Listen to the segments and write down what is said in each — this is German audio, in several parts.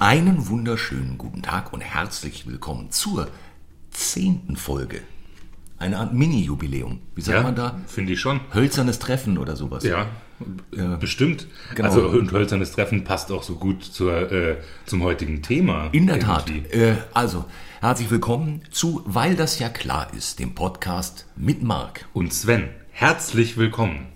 Einen wunderschönen guten Tag und herzlich willkommen zur zehnten Folge. Eine Art Mini-Jubiläum. Wie sagt Ja, man da? finde ich schon. Hölzernes Treffen oder sowas. Ja, bestimmt. Genau. Also und hölzernes Treffen passt auch so gut zur, äh, zum heutigen Thema. In der Tat. irgendwie. Äh, also, herzlich willkommen zu Weil das ja klar ist, dem Podcast mit Marc. Und Sven, herzlich willkommen.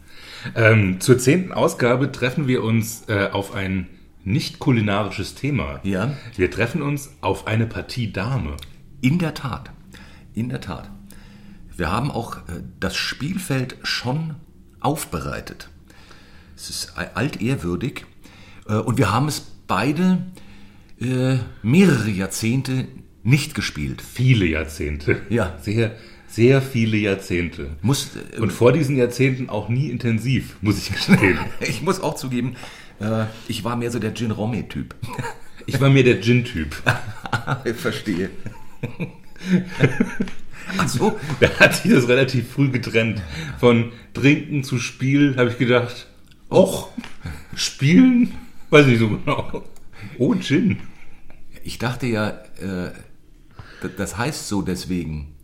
Ähm, zur zehnten Ausgabe treffen wir uns äh, auf ein nicht kulinarisches Thema. Ja. Wir treffen uns auf eine Partie Dame. In der Tat. In der Tat. Wir haben auch äh, das Spielfeld schon aufbereitet. Es ist altehrwürdig äh, und wir haben es beide äh, mehrere Jahrzehnte nicht gespielt. Viele Jahrzehnte. Ja. Sehr, sehr viele Jahrzehnte. Muss, äh, Und vor diesen Jahrzehnten auch nie intensiv, muss ich gestehen. ich muss auch zugeben, äh, ich war mehr so der Gin Romme-Typ. Ich war mir der Gin-Typ. ich verstehe. Ach so, Da hat sich das relativ früh getrennt. Von Trinken zu Spiel habe ich gedacht, och, Spielen? Weiß nicht so genau. Oh, Gin. ich dachte ja, äh, das heißt so deswegen.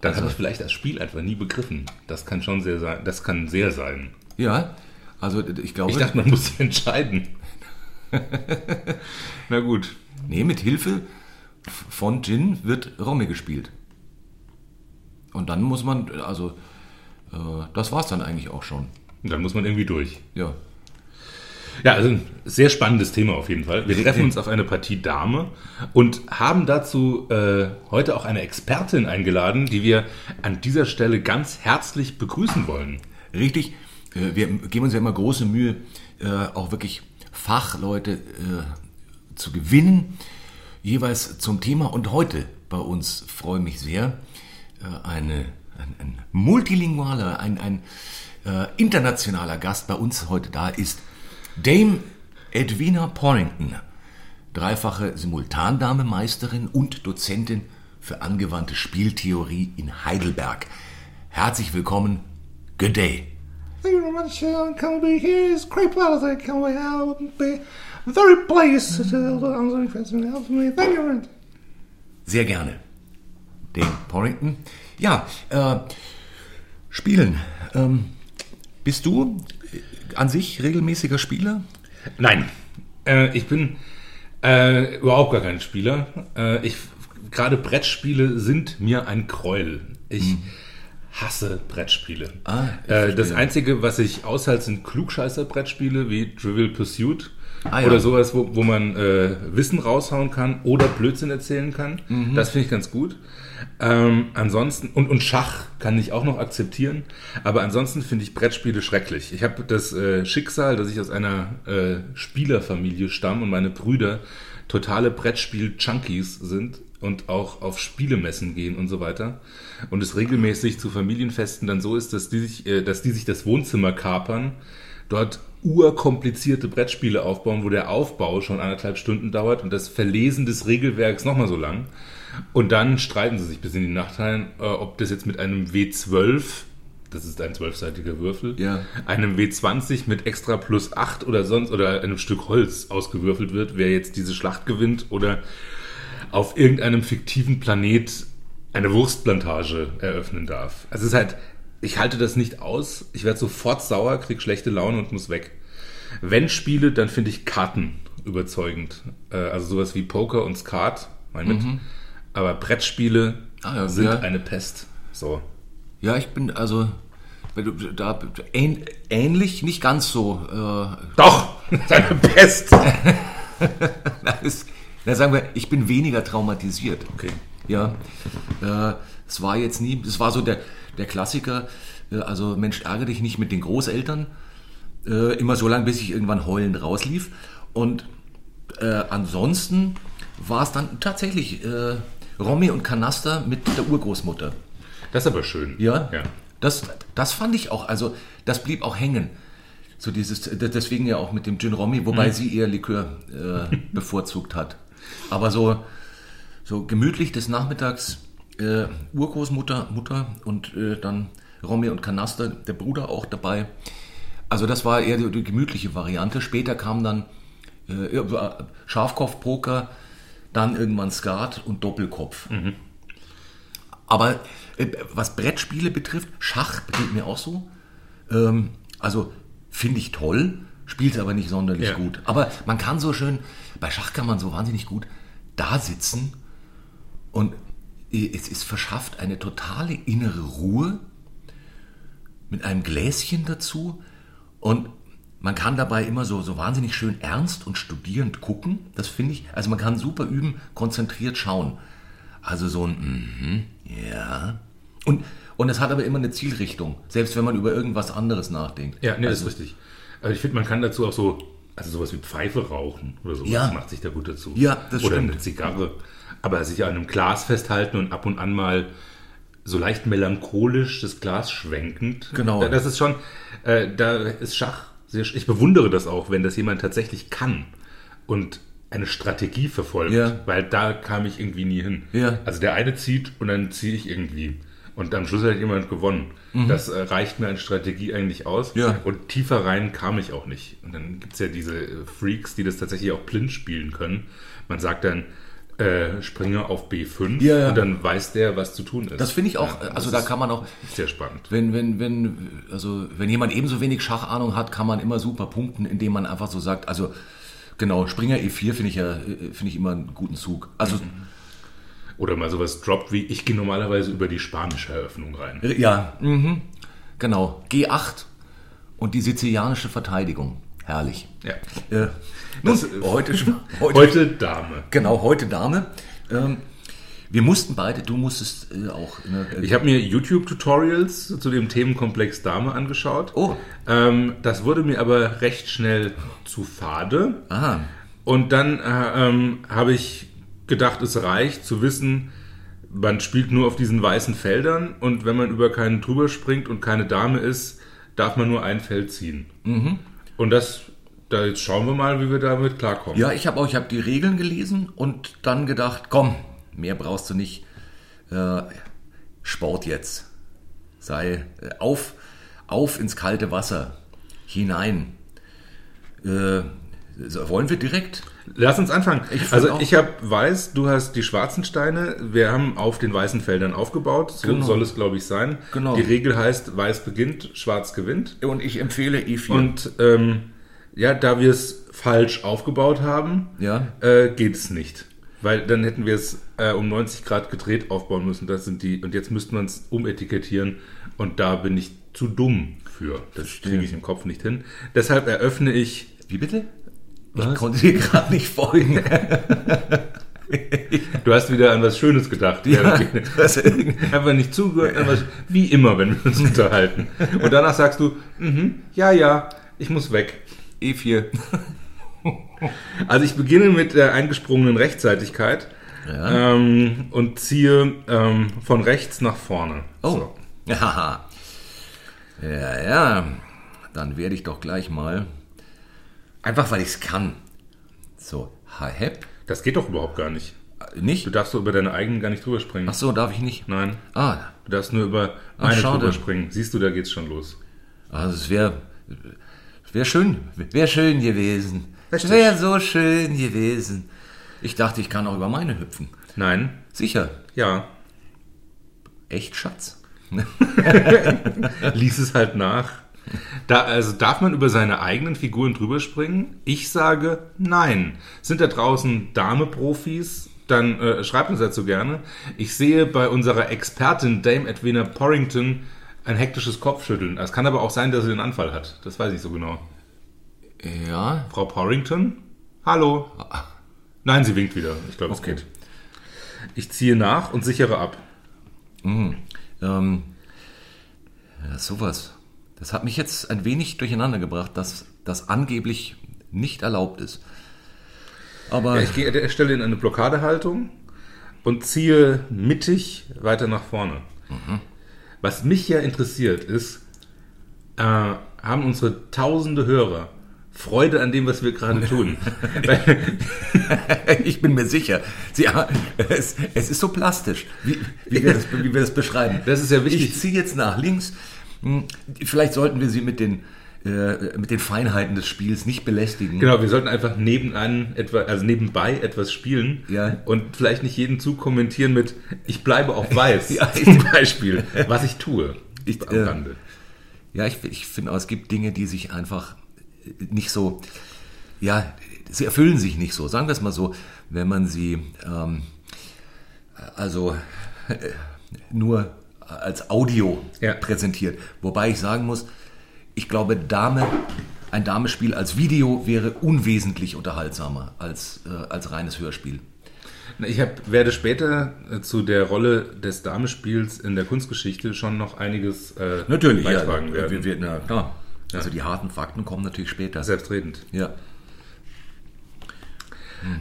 Dann habe ich vielleicht das Spiel einfach nie begriffen. Das kann schon sehr sein. Das kann sehr sein. Ja, also ich glaube, Ich dachte, man muss entscheiden. Na gut. nee, mit Hilfe von Gin wird Romme gespielt. Und dann muss man, also, äh, das war's dann eigentlich auch schon. Dann muss man irgendwie durch. Ja. Ja, also ein sehr spannendes Thema auf jeden Fall. Wir treffen uns auf eine Partie Dame und haben dazu äh, heute auch eine Expertin eingeladen, die wir an dieser Stelle ganz herzlich begrüßen wollen. Richtig, wir geben uns ja immer große Mühe, äh, auch wirklich Fachleute äh, zu gewinnen, jeweils zum Thema. Und heute bei uns freue mich sehr, äh, eine, ein, ein multilingualer, ein, ein äh, internationaler Gast bei uns heute da ist Dame Edwina Porrington, dreifache Simultandame-Meisterin und Dozentin für angewandte Spieltheorie in Heidelberg. Herzlich willkommen, good day. Thank you very much. Uh, can be here. It's great pleasure. Can we uh, be very pleased to answer your question. Help me. Thank you very much. Sehr gerne. Dame Porrington. Ja, äh, spielen. Ähm, bist du äh, an sich regelmäßiger Spieler? Nein, äh, ich bin äh, überhaupt gar kein Spieler. Äh, ich gerade Brettspiele sind mir ein Gräuel. Ich hasse Brettspiele. Ah, äh, das. Einzige, was ich aushalte, sind Klugscheißer-Brettspiele wie Trivial Pursuit. Ah, ja. Oder sowas, wo, wo man äh, Wissen raushauen kann oder Blödsinn erzählen kann. Mhm. Das finde ich ganz gut. Ähm, ansonsten, und, und Schach kann ich auch noch akzeptieren, aber ansonsten finde ich Brettspiele schrecklich. Ich habe das äh, Schicksal, dass ich aus einer äh, Spielerfamilie stamme und meine Brüder totale Brettspiel-Junkies sind und auch auf Spielemessen gehen und so weiter. Und es regelmäßig zu Familienfesten dann so ist, dass die sich, äh, dass die sich das Wohnzimmer kapern, dort urkomplizierte Brettspiele aufbauen, wo der Aufbau schon anderthalb Stunden dauert und das Verlesen des Regelwerks nochmal so lang. Und dann streiten sie sich bis in die Nacht rein, äh, ob das jetzt mit einem W12, das ist ein zwölfseitiger Würfel, Ja. einem W20 mit extra plus 8 oder sonst oder einem Stück Holz ausgewürfelt wird, wer jetzt diese Schlacht gewinnt oder auf irgendeinem fiktiven Planet eine Wurstplantage eröffnen darf. Also es ist halt, ich halte das nicht aus. Ich werde sofort sauer, krieg schlechte Laune und muss weg. Wenn Spiele, dann finde ich Karten überzeugend. Äh, Also sowas wie Poker und Skat, mein mit. Aber Brettspiele Ah ja, sind ja. eine Pest. So. Ja, ich bin also wenn du- da ähn, ähnlich, nicht ganz so. Äh, Doch, das ist eine Pest. das ist, na, sagen wir, ich bin weniger traumatisiert. Okay. Ja, äh, es war jetzt nie, es war so der, der Klassiker, äh, also Mensch, ärgere dich nicht mit den Großeltern, äh, immer so lange, bis ich irgendwann heulend rauslief. Und äh, ansonsten war es dann tatsächlich äh, Romy und Kanaster mit der Urgroßmutter. Das ist aber schön. Ja, ja. Das, das fand ich auch, also das blieb auch hängen. So dieses, deswegen ja auch mit dem Gin Romy, wobei Mhm. sie eher Likör äh, bevorzugt hat. Aber so, so gemütlich des Nachmittags äh, Urgroßmutter, Mutter und äh, dann Romy und Kanaster, der Bruder auch dabei. Also das war eher die, die gemütliche Variante. Später kam dann Äh, Schafkopf-Poker, dann irgendwann Skat und Doppelkopf. Aber äh, was Brettspiele betrifft, Schach geht mir auch so. Ähm, also finde ich toll, spielt aber nicht sonderlich Ja. gut. Aber man kann so schön, bei Schach kann man so wahnsinnig gut da sitzen und es ist verschafft eine totale innere Ruhe mit einem Gläschen dazu und man kann dabei immer so, so wahnsinnig schön ernst und studierend gucken. Das finde ich, also man kann super üben, konzentriert schauen. Also so ein, mhm, ja. Und, und es hat aber immer eine Zielrichtung, selbst wenn man über irgendwas anderes nachdenkt. Ja, nee, also, das ist richtig. Also ich finde, man kann dazu auch so, also sowas wie Pfeife rauchen oder sowas Ja. macht sich da gut dazu. Ja, das oder stimmt. eine Zigarre. Aber sich an einem Glas festhalten und ab und an mal so leicht melancholisch das Glas schwenkend. Genau. Da- Das ist schon, äh, da ist Schach sehr, ich bewundere das auch, wenn das jemand tatsächlich kann und eine Strategie verfolgt, Ja. weil da kam ich irgendwie nie hin. Ja. Also der eine zieht und dann ziehe ich irgendwie. Und am Schluss hat jemand gewonnen. Das äh, reicht mir an Strategie eigentlich aus. Mhm. Ja. Und tiefer rein kam ich auch nicht. Und dann gibt es ja diese äh, Freaks, die das tatsächlich auch blind spielen können. Man sagt dann, äh, springe auf B5 Ja, ja. und dann weiß der, was zu tun ist. Das finde ich auch, Ja, also da kann man auch, Sehr spannend. wenn, wenn, wenn, also wenn jemand ebenso wenig Schachahnung hat, kann man immer super punkten, indem man einfach so sagt, also genau, Springer E4 finde ich ja, äh, finde ich immer einen guten Zug. Also Mhm. Oder mal sowas droppt wie, ich gehe normalerweise über die spanische Eröffnung rein. Ja, mhm. genau. G8 und die sizilianische Verteidigung. Herrlich. Ja. Äh, nun, Das, äh, heute, heute, Heute Dame. genau, heute Dame. Ähm, wir mussten beide, du musstest äh, auch. Ne, äh, Ich habe mir YouTube-Tutorials zu dem Themenkomplex Dame angeschaut. Oh. Ähm, das wurde mir aber recht schnell zu fade. aha, Und dann äh, ähm, habe ich gedacht, es reicht zu wissen, man spielt nur auf diesen weißen Feldern und wenn man über keinen drüber springt und keine Dame ist, darf man nur ein Feld ziehen. Und das, da jetzt schauen wir mal, wie wir damit klarkommen. Ja, ich habe auch, ich habe die Regeln gelesen und dann gedacht, komm, mehr brauchst du nicht. Äh, Sport jetzt. Sei äh, auf, auf ins kalte Wasser hinein. Äh, wollen wir direkt? Lass uns anfangen. Ich also ich habe weiß, du hast die schwarzen Steine. Wir haben auf den weißen Feldern aufgebaut. So Genau. soll es, glaube ich, sein. Genau. Die Regel heißt, weiß beginnt, schwarz gewinnt. Und ich empfehle E4. Und ähm, ja, da wir es falsch aufgebaut haben, Ja. äh, geht es nicht. Weil dann hätten wir es äh, um 90 Grad gedreht aufbauen müssen. Das sind die, und jetzt müsste man es umetikettieren. Und da bin ich zu dumm für. Das kriege ich im Kopf nicht hin. Deshalb eröffne ich Wie bitte? Ich konnte dir gerade nicht folgen. Du hast wieder an was Schönes gedacht. Ja, Einfach nicht zugehört, was, wie immer, wenn wir uns unterhalten. Und danach sagst du, mhm, ja, ja, ich muss weg. E4. Also ich beginne mit der eingesprungenen Rechtzeitigkeit Ja. ähm, und ziehe ähm, von rechts nach vorne. Oh. So. Ja, ja. Dann werde ich doch gleich mal. Einfach weil ich es kann. So, Hi-Hep. Das geht doch überhaupt gar nicht. Äh, Nicht? Du darfst so über deine eigenen gar nicht drüber springen. Ach so, darf ich nicht? Nein, Ah, du darfst nur über Ach, meine schade. drüber springen. Siehst du, da geht's schon los. also es wäre wär schön, wäre schön gewesen. Es Richtig. wäre so schön gewesen. Ich dachte, ich kann auch über meine hüpfen. Nein, Sicher. ja. Echt, Schatz? Lies es halt nach. Da, also darf man über seine eigenen Figuren drüber springen? Ich sage nein. Sind da draußen Dame-Profis? Dann äh, schreibt uns dazu gerne. Ich sehe bei unserer Expertin Dame Edwina Porrington ein hektisches Kopfschütteln. Es kann aber auch sein, dass sie den Anfall hat. Das weiß ich so genau. Ja. Frau Porrington? Hallo? Nein, sie winkt wieder. Ich glaube, es Okay. geht. Ich ziehe nach und sichere ab. Ähm, ja, sowas. Das hat mich jetzt ein wenig durcheinander gebracht, dass das angeblich nicht erlaubt ist. Aber Ja, ich gehe an der Stelle in eine Blockadehaltung und ziehe mittig weiter nach vorne. Was mich ja interessiert ist, äh, haben unsere tausende Hörer Freude an dem, was wir gerade tun? Ich bin mir sicher, sie, es, es ist so plastisch, wie, wie, wir, das, wie wir das beschreiben. Das ist ja wichtig. Ich ziehe jetzt nach links. Hm, Vielleicht sollten wir sie mit den äh, mit den Feinheiten des Spiels nicht belästigen. Genau, wir sollten einfach nebenan etwa, also nebenbei etwas spielen Ja. und vielleicht nicht jeden Zug kommentieren mit ich bleibe auf weiß Ja. zum Beispiel, was ich tue. Ich, am äh. Ja, ich, ich finde, auch, es gibt Dinge, die sich einfach nicht so, ja, sie erfüllen sich nicht so. Sagen wir es mal so, wenn man sie ähm, also äh, nur als Audio Ja. präsentiert. Wobei ich sagen muss, ich glaube, Dame, ein Damespiel als Video wäre unwesentlich unterhaltsamer als, äh, als reines Hörspiel. Ich hab, werde später äh, zu der Rolle des Damespiels in der Kunstgeschichte schon noch einiges äh, beitragen ja, werden. wir, wir, na, klar. Also die harten Fakten kommen natürlich später. Selbstredend. Ja.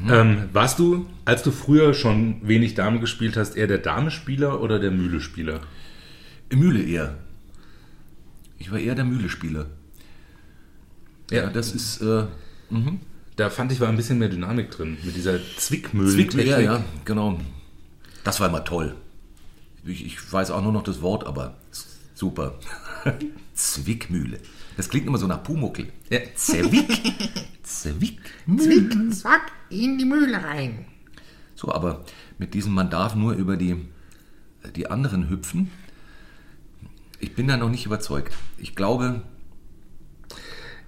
Ähm, warst du, als du früher schon wenig Dame gespielt hast, eher der Damespieler oder der Mühlespieler? Mühle eher. Ich war eher der Mühlespieler. Ja, das ist äh, Da fand ich war ein bisschen mehr Dynamik drin, mit dieser Zwickmühle. Zwickmühle. Ja, ja, genau. Das war immer toll. Ich, ich weiß auch nur noch das Wort, aber super. Zwickmühle. Das klingt immer so nach Pumuckel. Ja. Zwick. Zwick. Zwick, zwack, in die Mühle rein. So, aber mit diesem, man darf nur über die, die anderen hüpfen. Ich bin da noch nicht überzeugt. Ich glaube,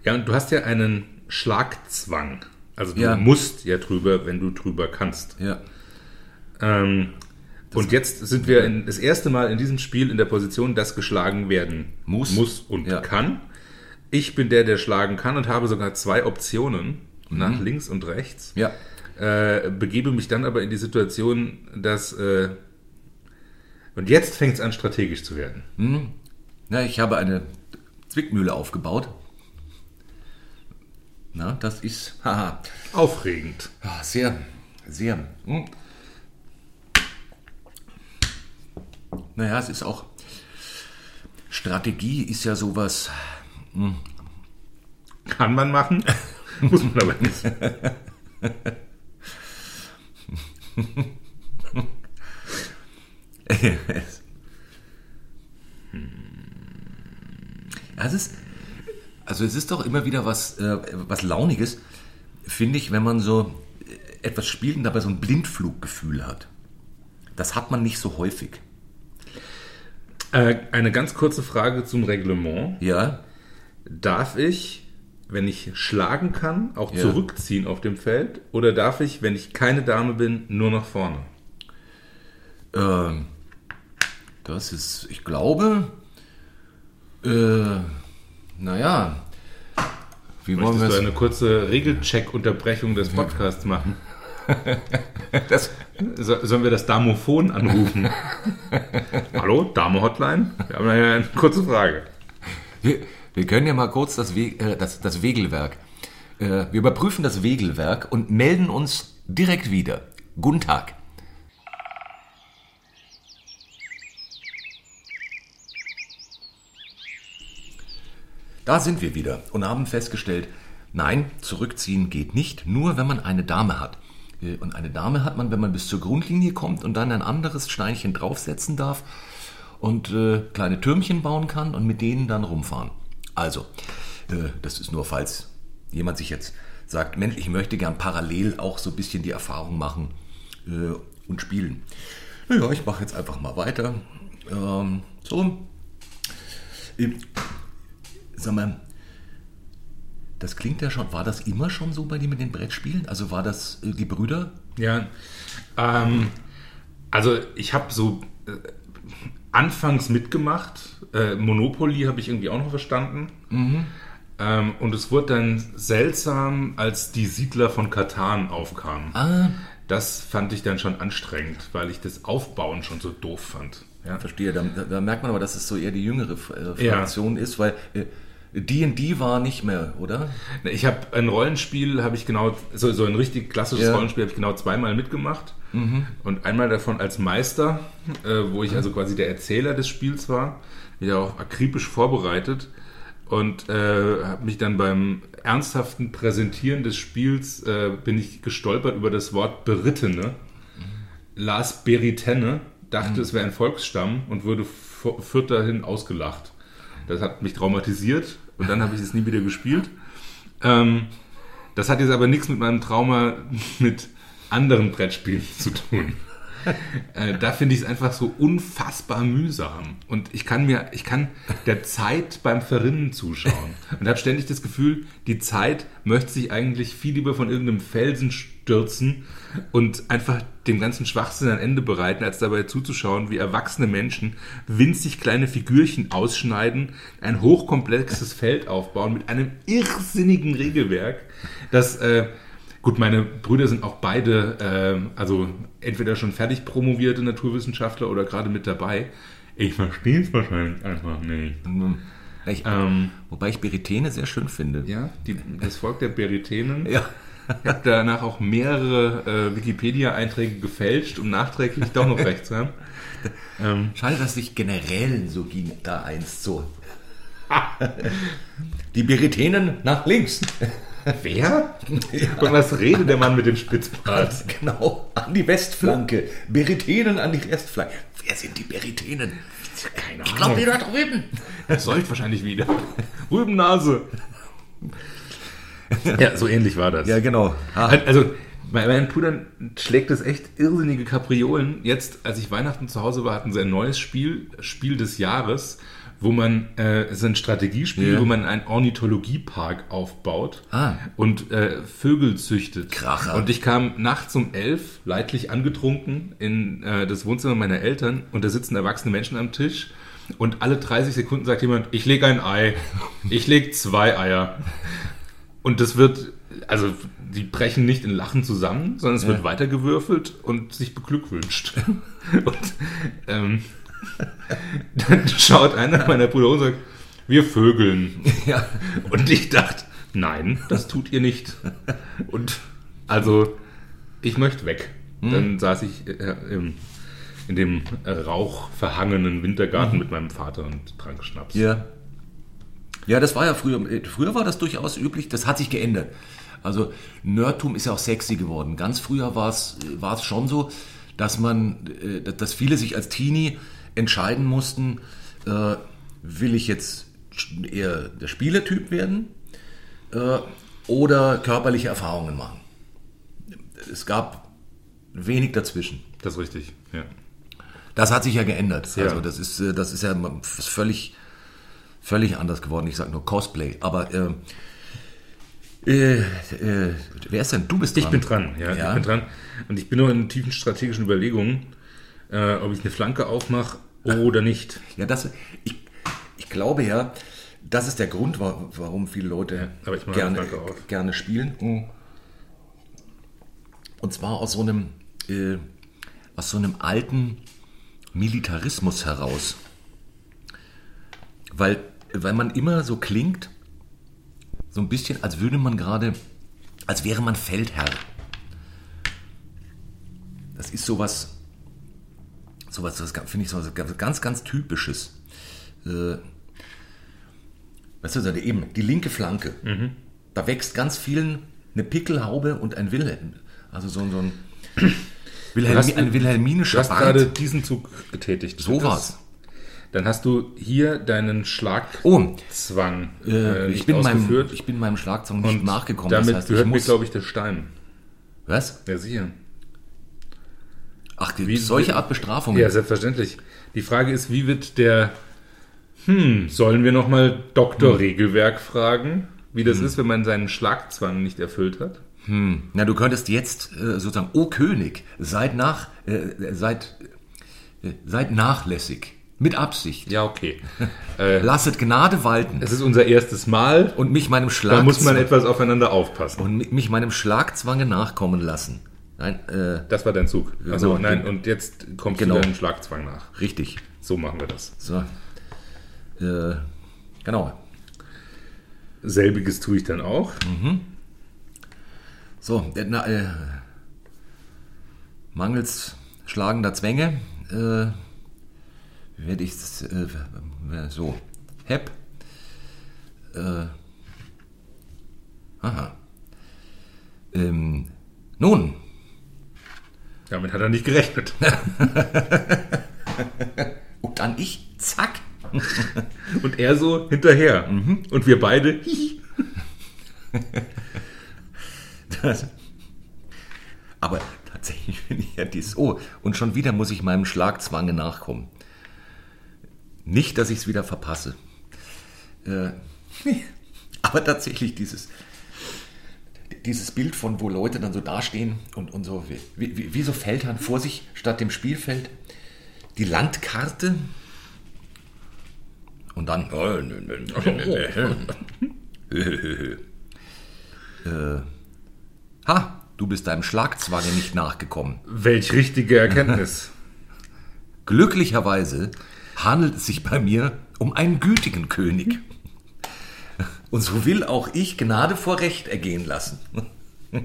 Ja, und du hast ja einen Schlagzwang. Also du Ja. musst ja drüber, wenn du drüber kannst. ja, Ähm, und jetzt sind wir in, das erste Mal in diesem Spiel in der Position, dass geschlagen werden Muss. muss und Ja. kann. Ich bin der, der schlagen kann und habe sogar zwei Optionen nach links und rechts. ja, Äh, begebe mich dann aber in die Situation, dass äh, und jetzt fängt es an, strategisch zu werden. Na, ich habe eine Zwickmühle aufgebaut. Na, das ist haha, Aufregend. ah, sehr, sehr. Hm. Naja, es ist auch. Strategie ist ja sowas. Kann man machen, muss man aber nicht. Ja, es ist, also es ist doch immer wieder was, äh, was Launiges, finde ich, wenn man so äh, etwas spielt und dabei so ein Blindfluggefühl hat. Das hat man nicht so häufig. Äh, eine ganz kurze Frage zum Reglement. Ja, Darf ich, wenn ich schlagen kann, auch Ja. zurückziehen auf dem Feld? Oder darf ich, wenn ich keine Dame bin, nur nach vorne? ähm, das ist, ich glaube, äh, naja, wie wollen wir Möchtest du eine kurze Regelcheck-Unterbrechung des Podcasts machen? Das, So, sollen wir das Damophon anrufen? Hallo, Dame-Hotline? Wir haben eine kurze Frage. wir, wir können ja mal kurz das, We äh, das, das Wegelwerk. Äh, wir überprüfen das Wegelwerk und melden uns direkt wieder. Guten Tag. Da sind wir wieder und haben festgestellt, nein, zurückziehen geht nicht, nur wenn man eine Dame hat. Äh, Und eine Dame hat man, wenn man bis zur Grundlinie kommt und dann ein anderes Steinchen draufsetzen darf und äh, kleine Türmchen bauen kann und mit denen dann rumfahren. Also, äh, das ist nur, falls jemand sich jetzt sagt, Mensch, ich möchte gern parallel auch so ein bisschen die Erfahrung machen und spielen. Naja, ich mache jetzt einfach mal weiter. Ähm, so. Sag mal, das klingt ja schon, war das immer schon so bei dir mit den Brettspielen? Also war das äh, die Brüder? Ja, ähm, also ich habe so äh, anfangs mitgemacht. Äh, Monopoly habe ich irgendwie auch noch verstanden. Ähm, und es wurde dann seltsam, als die Siedler von Katan aufkamen. Ah, Das fand ich dann schon anstrengend, weil ich das Aufbauen schon so doof fand. Ja. verstehe. Da, da, merkt man aber, dass es so eher die jüngere äh, Ja. Fraktion ist, weil äh, D&D war nicht mehr, oder? Ich habe ein Rollenspiel, habe ich genau, so, so ein richtig klassisches Ja. Rollenspiel habe ich genau zweimal mitgemacht. Und einmal davon als Meister, äh, wo ich also quasi der Erzähler des Spiels war, mich auch akribisch vorbereitet und äh, habe mich dann beim ernsthaften Präsentieren des Spiels äh, bin ich gestolpert über das Wort Berittene. Las Beritenne dachte, es wäre ein Volksstamm und wurde führt dahin ausgelacht. Das hat mich traumatisiert und dann habe ich es nie wieder gespielt. Ähm, das hat jetzt aber nichts mit meinem Trauma mit anderen Brettspielen zu tun. äh, da finde ich es einfach so unfassbar mühsam. Und ich kann mir, ich kann der Zeit beim Verrinnen zuschauen. Und habe ständig das Gefühl, die Zeit möchte sich eigentlich viel lieber von irgendeinem Felsen stürzen und einfach dem ganzen Schwachsinn ein Ende bereiten, als dabei zuzuschauen, wie erwachsene Menschen winzig kleine Figürchen ausschneiden, ein hochkomplexes Feld aufbauen mit einem irrsinnigen Regelwerk, das äh, Gut, meine Brüder sind auch beide, ähm, also entweder schon fertig promovierte Naturwissenschaftler oder gerade mit dabei. Ich verstehe es wahrscheinlich einfach nicht. Ich, Ähm, wobei ich Beritene sehr schön finde. ja, die, das Volk der Beritenen. Ja. Ich habe danach auch mehrere äh, Wikipedia-Einträge gefälscht, um nachträglich doch noch recht zu haben. Ähm, Schade, dass sich Generälen so ging da einst so. Die Beritenen nach links. wer? Und was redet der Mann mit dem Spitzbart? Genau, an die Westflanke. Beritenen an die Westflanke. Wer sind die Beritenen? Keine Ich glaube, die da drüben. Er säuft wahrscheinlich wieder. Rübennase. Ja, so ähnlich war das. Ja, genau. Ah, Also, bei meinen Brüdern schlägt es echt irrsinnige Kapriolen. Jetzt, als ich Weihnachten zu Hause war, hatten sie ein neues Spiel, Spiel des Jahres, wo man, äh, es ist ein Strategiespiel, Ja. wo man einen Ornithologiepark aufbaut Ah. und äh, Vögel züchtet. Kracher. Und ich kam nachts um elf, leidlich angetrunken, in äh, das Wohnzimmer meiner Eltern und da sitzen erwachsene Menschen am Tisch und alle 30 Sekunden sagt jemand, ich lege ein Ei, ich lege zwei Eier. Und das wird, also die brechen nicht in Lachen zusammen, sondern es wird weitergewürfelt und sich beglückwünscht. und ähm, dann schaut einer meiner Brüder und sagt, wir vögeln. ja. Und ich dachte, nein, das tut ihr nicht. Und also, ich möchte weg. Dann saß ich äh, im, in dem äh, rauchverhangenen Wintergarten mit meinem Vater und trank Schnaps. Ja. Ja, das war ja früher. Früher war das durchaus üblich, das hat sich geändert. Also Nerdtum ist ja auch sexy geworden. Ganz früher war es es schon so, dass man, äh, dass viele sich als Teenie entscheiden mussten, äh, will ich jetzt eher der Spielertyp werden äh, oder körperliche Erfahrungen machen. Es gab wenig dazwischen. Das ist richtig, ja. Das hat sich ja geändert. Ja. Also das ist, äh, das ist ja völlig, völlig anders geworden. Ich sage nur Cosplay. Aber äh, äh, äh, wer ist denn? Du bist dran. Ich bin dran, ja, Ja. ich bin dran. Und ich bin noch in tiefen strategischen Überlegungen, äh, ob ich eine Flanke aufmache oder nicht. Ja, das, ich, ich glaube ja, das ist der Grund, wa- warum viele Leute mache gerne, gerne spielen. Und zwar aus so einem, äh, aus so einem alten Militarismus heraus. Weil, weil man immer so klingt, so ein bisschen, als würde man gerade, als wäre man Feldherr. Das ist sowas, sowas, das finde ich sowas ganz, ganz typisches. Äh, weißt du, eben die linke Flanke. Mhm. Da wächst ganz vielen eine Pickelhaube und ein Wilhelm. Also so, ein- so ein, Wilhelmi, ein Du wilhelminischer hast gerade diesen Zug getätigt. So war's. Dann hast du hier deinen Oh, Schlagzwang äh, äh, ich, nicht bin meinem, ausgeführt. ich bin meinem Schlagzeug nicht und nachgekommen. damit das heißt, gehört mir, glaube ich, der Stein. was? Ja, sicher. Ach, die, Wie- solche Art Bestrafungen. Ja, selbstverständlich. Die Frage ist, wie wird der, hm, sollen wir nochmal Dr. Regelwerk fragen, wie das ist, wenn man seinen Schlagzwang nicht erfüllt hat? Na, du könntest jetzt äh, sozusagen, O König, seid nach, äh, seid, äh, seid nachlässig, mit Absicht. Ja, okay. Lasset Gnade walten Es ist unser erstes Mal, und mich meinem da Schlagzwang muss man etwas aufeinander aufpassen. und mi- mich meinem Schlagzwange nachkommen lassen. Nein, äh, Das war dein Zug. Also Genau. nein, und jetzt kommst Genau. du deinem Schlagzwang nach. richtig. So machen wir das. So. Äh, genau. Selbiges tue ich dann auch. So, äh, na, äh, mangels schlagender Zwänge äh, werde ich es äh, äh, so. Hep. Äh, aha. Ähm, nun, Damit hat er nicht gerechnet. und dann ich, zack. Und er so hinterher. Und wir beide. Das, aber tatsächlich finde ich ja dies. Oh, und schon wieder muss ich meinem Schlagzwange nachkommen. Nicht, dass ich es wieder verpasse. Äh, aber tatsächlich dieses, dieses Bild von, wo Leute dann so dastehen und, und so, wie, wie, wie so Feldherren vor sich statt dem Spielfeld, die Landkarte und dann. äh, ha, du bist deinem Schlagzwange nicht nachgekommen. Welch richtige Erkenntnis. Glücklicherweise handelt es sich bei mir um einen gütigen König. Und so will auch ich Gnade vor Recht ergehen lassen.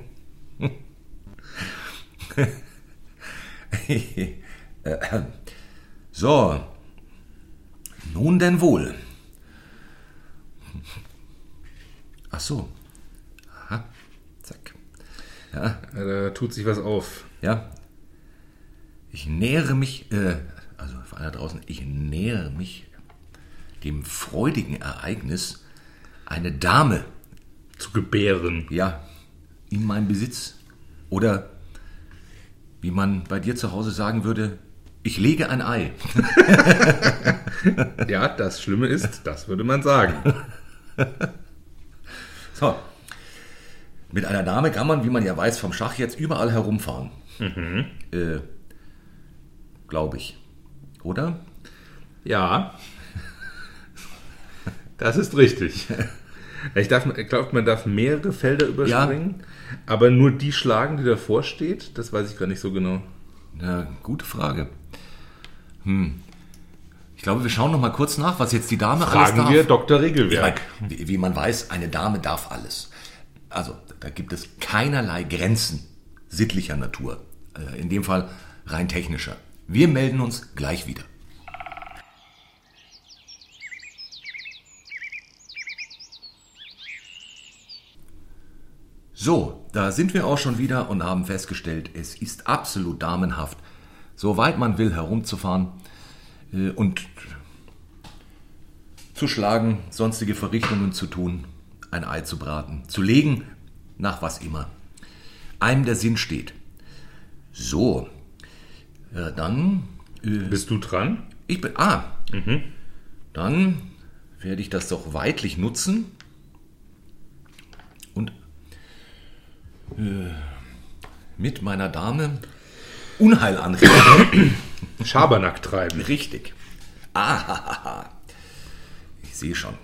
so, nun denn wohl. Ach so. Aha, zack. Ja, Ja, da tut sich was auf. ja. Ich nähere mich, äh, also für alle draußen, ich nähere mich dem freudigen Ereignis, eine Dame, Zu gebären. ja, in meinem Besitz. Oder wie man bei dir zu Hause sagen würde, ich lege ein Ei. Ja, das Schlimme ist, das würde man sagen. So. Mit einer Dame kann man, wie man ja weiß, vom Schach jetzt überall herumfahren. Äh, Glaube ich. Oder? Ja. Das ist richtig. Ich, darf, ich glaube, man darf mehrere Felder überspringen, aber nur die schlagen, die davor steht, das weiß ich gar nicht so genau. Ja, gute Frage. Hm. Ich glaube, wir schauen noch mal kurz nach, was jetzt die Dame alles Fragen darf. wir Dr. Regelwerk. wie, wie man weiß, eine Dame darf alles. Also, da gibt es keinerlei Grenzen sittlicher Natur. Äh, In dem Fall rein technischer. Wir melden uns gleich wieder. So, da sind wir auch schon wieder und haben festgestellt, es ist absolut damenhaft, soweit man will, herumzufahren äh, und zu schlagen, sonstige Verrichtungen zu tun, ein Ei zu braten, zu legen, nach was immer. Einem der Sinn steht. So, äh, dann, äh, Bist du dran? ich bin, ah, dann werde ich das doch weitlich nutzen und äh, mit meiner Dame Unheil anrichten. Schabernack treiben. Richtig. Ah, ich sehe schon.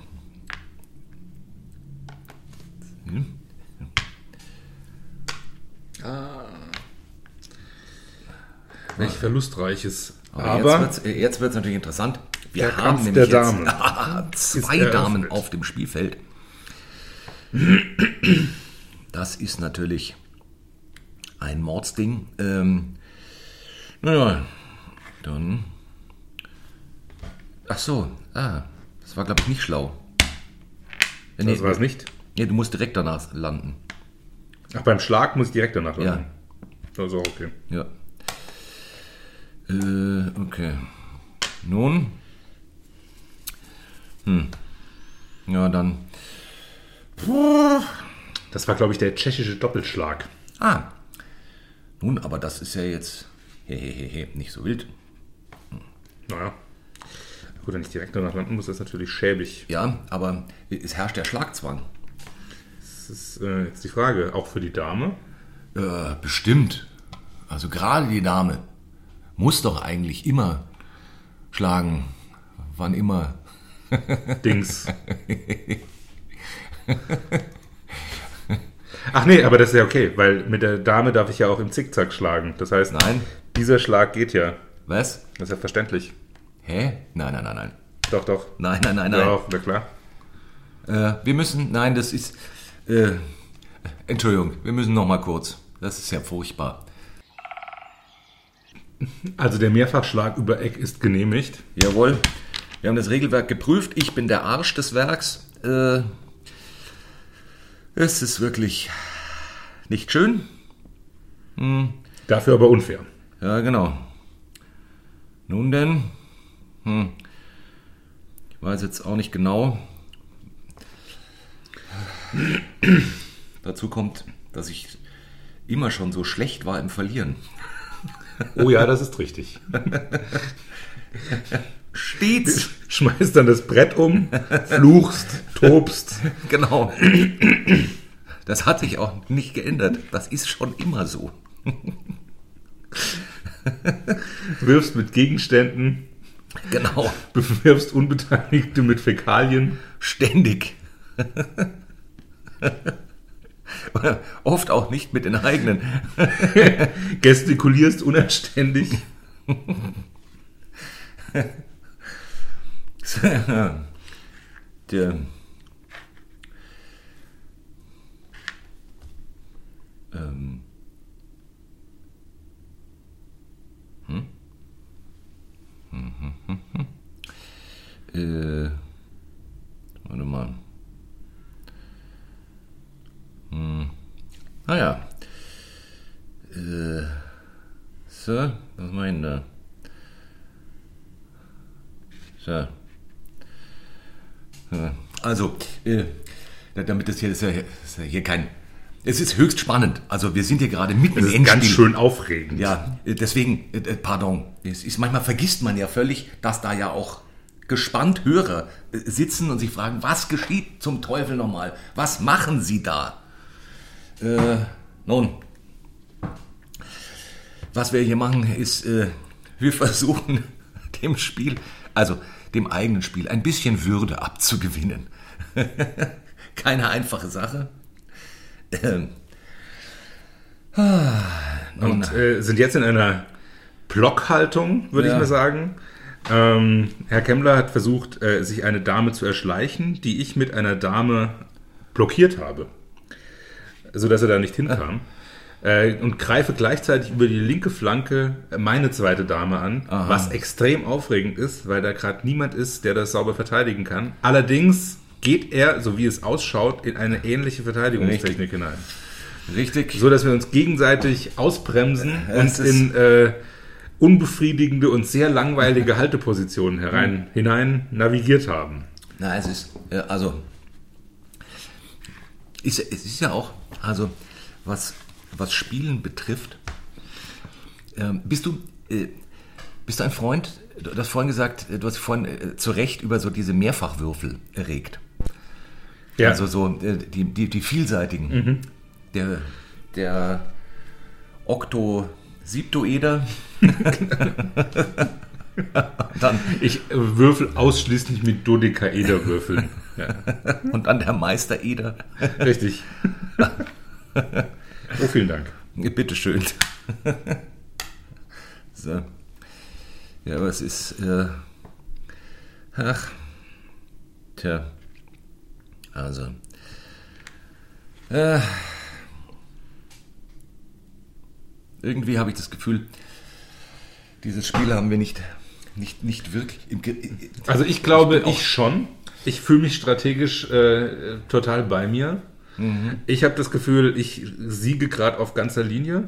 Welch verlustreiches. Aber, Aber, jetzt wird es jetzt wird's natürlich interessant. Wir Der haben Kampf nämlich der jetzt Damen zwei eröffnet. Damen auf dem Spielfeld. Das ist natürlich ein Mordsding. Ähm, naja, dann. Ach so, ah, das war glaube ich nicht schlau. Ja, das war es nicht. Nee, du musst direkt danach landen. Ach, beim Schlag muss ich direkt danach Ja. landen. Also, okay. Ja. Äh, okay. Nun. Hm. Ja, dann. Das war, glaube ich, der tschechische Doppelschlag. Ah. Nun, aber das ist ja jetzt. Hehehe, nicht so wild. Naja. Gut, wenn ich direkt danach landen muss, ist das natürlich schäbig. Ja, aber es herrscht der Schlagzwang. Das ist äh, jetzt die Frage, auch für die Dame. Äh, bestimmt. Also gerade die Dame muss doch eigentlich immer schlagen. Wann immer. Dings. Ach nee, aber das ist ja okay, weil mit der Dame darf ich ja auch im Zickzack schlagen. Das heißt, Nein. dieser Schlag geht ja. Was? Das ist ja verständlich. Hä? Nein, nein, nein, nein. Doch, doch. Nein, nein, nein, nein. Ja, na klar. Äh, wir müssen, nein, das ist, äh, Entschuldigung, wir müssen noch mal kurz. Das ist ja furchtbar. Also der Mehrfachschlag über Eck ist genehmigt. Jawohl, wir haben das Regelwerk geprüft. Ich bin der Arsch des Werks. Äh, es ist wirklich nicht schön. Dafür aber unfair. Ja, genau. Nun denn, hm. weiß jetzt auch nicht genau. Dazu kommt, dass ich immer schon so schlecht war im Verlieren. Oh ja, das ist richtig. Stets. Schmeißt dann das Brett um, fluchst, tobst. Genau. Das hat sich auch nicht geändert. Das ist schon immer so. wirfst mit Gegenständen, Genau. bewirfst Unbeteiligte mit Fäkalien. Ständig. Oft auch nicht mit den eigenen. gestikulierst unanständig. Der. Ähm. Hm? Hm, hm, hm, hm. Äh, warte mal. Hm. Ah ja. Äh, so, was meinen da? So. Ja. Also, äh, damit das hier ist ja, ist ja hier kein. Es ist höchst spannend. Also wir sind hier gerade mitten im ist Endspiel. ganz schön aufregend. Ja, äh, deswegen, äh, äh, pardon. Es ist, manchmal vergisst man ja völlig, dass da ja auch gespannt Hörer äh, sitzen und sich fragen, was geschieht zum Teufel nochmal? Was machen sie da? Äh, nun, was wir hier machen, ist, äh, wir versuchen dem Spiel, also dem eigenen Spiel, ein bisschen Würde abzugewinnen. Keine einfache Sache. Ähm. Ah, Und äh, sind jetzt in einer Blockhaltung, würde Ja. ich mal sagen. Ähm, Herr Kemmler hat versucht, äh, sich eine Dame zu erschleichen, die ich mit einer Dame blockiert habe, sodass er da nicht hinkam. Äh, und greife gleichzeitig über die linke Flanke meine zweite Dame an, Aha. was extrem aufregend ist, weil da gerade niemand ist, der das sauber verteidigen kann. Allerdings geht er, so wie es ausschaut, in eine ähnliche Verteidigungstechnik hinein richtig. so dass wir uns gegenseitig ausbremsen und in äh, unbefriedigende und sehr langweilige Haltepositionen herein, hinein navigiert haben. Na, es ist, äh, also, ist, es ist ja auch, also, was, was Spielen betrifft, ähm, bist du, äh, bist du ein Freund, du hast vorhin gesagt, äh, du hast vorhin äh, zu Recht über so diese Mehrfachwürfel erregt. Ja, Also so äh, die, die, die vielseitigen. Der, der Okto Siebtoeder. dann, ich äh, würfel ausschließlich mit Dodekaederwürfeln. ja, und dann der Meistereder. richtig. Oh, vielen Dank. Bitteschön. so. Ja, aber es ist. Äh, ach. Tja. Also. Äh, irgendwie habe ich das Gefühl, dieses Spiel haben wir nicht, nicht, nicht wirklich. Also ich glaube, auch- ich schon. Ich fühle mich strategisch äh, total bei mir. Ich habe das Gefühl, ich siege gerade auf ganzer Linie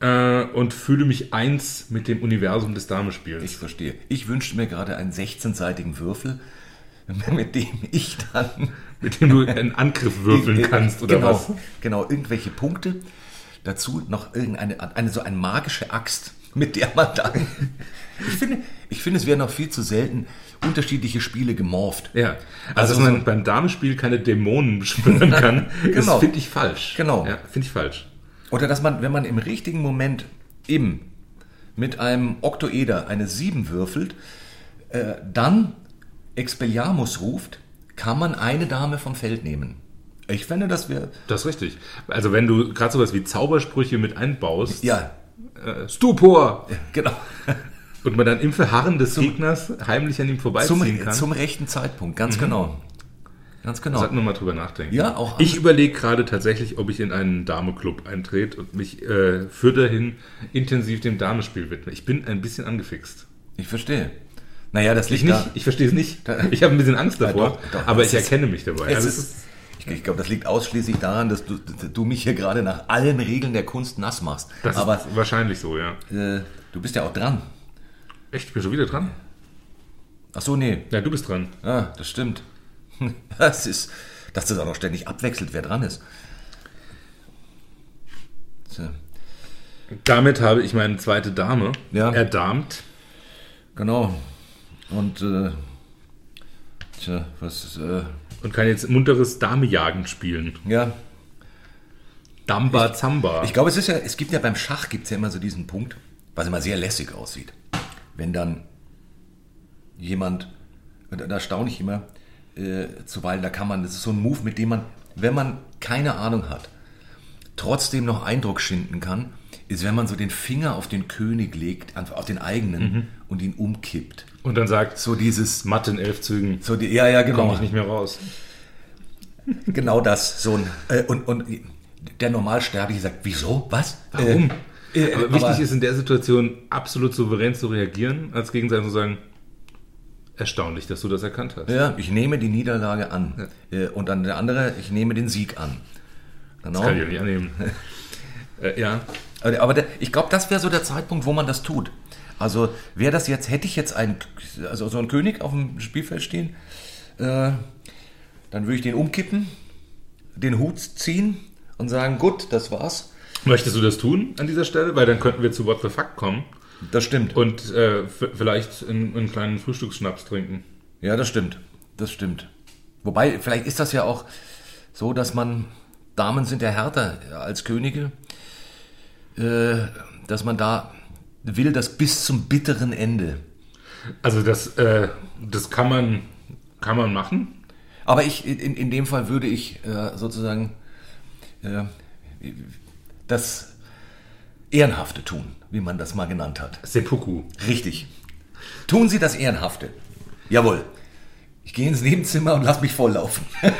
äh, und fühle mich eins mit dem Universum des Damespiels. Ich verstehe. Ich wünschte mir gerade einen 16-seitigen Würfel, mit dem ich dann mit dem du einen Angriff würfeln kannst oder genau, was? Genau, irgendwelche Punkte. Dazu noch irgendeine eine, so eine magische Axt, mit der man dann. Ich, finde, ich finde, es werden noch viel zu selten unterschiedliche Spiele gemorpht. Ja, Also also, dass man so- beim Damespiel keine Dämonen beschwören kann, Genau. das finde ich falsch. Genau. Ja, finde ich falsch. Oder dass man, wenn man im richtigen Moment eben mit einem Oktoeder eine 7 würfelt, äh, dann Expelliarmus ruft, kann man eine Dame vom Feld nehmen. Ich finde, das wäre. Das ist richtig. Also wenn du gerade sowas wie Zaubersprüche mit einbaust, Ja, äh, Stupor, genau. Und man dann im Verharren des Gegners heimlich an ihm Zum, vorbeiziehen kann. zum rechten Zeitpunkt, ganz genau. Ganz genau. Sollten wir mal drüber nachdenken. Ja, auch Ich überlege gerade tatsächlich, ob ich in einen Dame-Club eintrete und mich äh, für dahin intensiv dem Damespiel widme. Ich bin ein bisschen angefixt. Ich verstehe. Naja, das Ich liegt nicht, da. ich verstehe es nicht. Ich habe ein bisschen Angst davor, doch, doch, aber ich ist- erkenne mich dabei. Also ist, ich ich glaube, das liegt ausschließlich daran, dass du, du mich hier gerade nach allen Regeln der Kunst nass machst. das Aber ist wahrscheinlich so, ja. äh, du bist ja auch dran. Echt, ich bin schon wieder dran? Ach so, nee. Ja, du bist dran. Ah, das stimmt. Das ist, dass das auch noch ständig abwechselt, wer dran ist. Tja, Damit habe ich meine zweite Dame Ja. erdamt. genau. Und, äh, tja, was, äh, Und kann jetzt munteres Damejagen spielen. ja, Damba Zamba. Ich glaube, es ist ja, es gibt ja beim Schach gibt es ja immer so diesen Punkt, was immer sehr lässig aussieht. Wenn dann jemand, da staune ich immer, äh, zuweilen, da kann man, das ist so ein Move, mit dem man, wenn man keine Ahnung hat, trotzdem noch Eindruck schinden kann, ist, wenn man so den Finger auf den König legt, auf auf den eigenen und ihn umkippt. Und dann sagt, So dieses, Mathe in elf Zügen. so die, ja, ja, Komme genau. ich nicht mehr raus. Genau das. So ein, äh, und, und der Normalsterbliche sagt, wieso? Was? Warum? Äh, äh, aber aber- wichtig ist in der Situation absolut souverän zu reagieren, als Gegenseite zu sagen, erstaunlich, dass du das erkannt hast. Ja, ich nehme die Niederlage an. Äh, Und dann der andere, ich nehme den Sieg an. Genau. Das kann ich ja nicht annehmen. äh, ja, Aber aber der, ich glaube, das wäre so der Zeitpunkt, wo man das tut. Also wäre das jetzt, hätte ich jetzt einen, also so einen König auf dem Spielfeld stehen, äh, dann würde ich den umkippen, den Hut ziehen und sagen, gut, das war's. Möchtest du das tun an dieser Stelle? Weil dann könnten wir zu What the Fuck kommen Das stimmt. und äh, vielleicht einen, einen kleinen Frühstücksschnaps trinken. Ja, das stimmt. Das stimmt. Wobei, vielleicht ist das ja auch so, dass man, Damen sind ja härter als Könige, äh, dass man da will, das bis zum bitteren Ende. Also das, äh, das kann man, kann man machen. Aber ich, in, in dem Fall würde ich äh, sozusagen äh, das Ehrenhafte tun, wie man das mal genannt hat. Seppuku. Richtig. Tun Sie das Ehrenhafte. Jawohl. Ich gehe ins Nebenzimmer und lass mich volllaufen.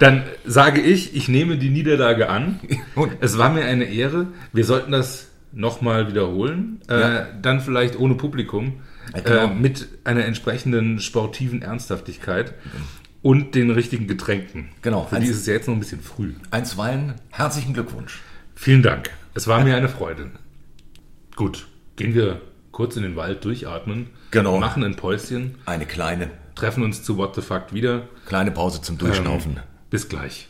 Dann sage ich, ich nehme die Niederlage an. Es war mir eine Ehre. Wir sollten das nochmal wiederholen. Ja. Äh, dann vielleicht ohne Publikum. Ja, genau. Äh, mit einer entsprechenden sportiven Ernsthaftigkeit und den richtigen Getränken. Genau. Für die ist es ja jetzt noch ein bisschen früh. Einstweilen herzlichen Glückwunsch. Vielen Dank. Es war mir eine Freude. Gut, gehen wir kurz in den Wald durchatmen. Genau. Machen ein Päuschen. Eine kleine, Treffen uns zu What the Fuck wieder. kleine Pause zum Durchschnaufen. Ähm, bis gleich.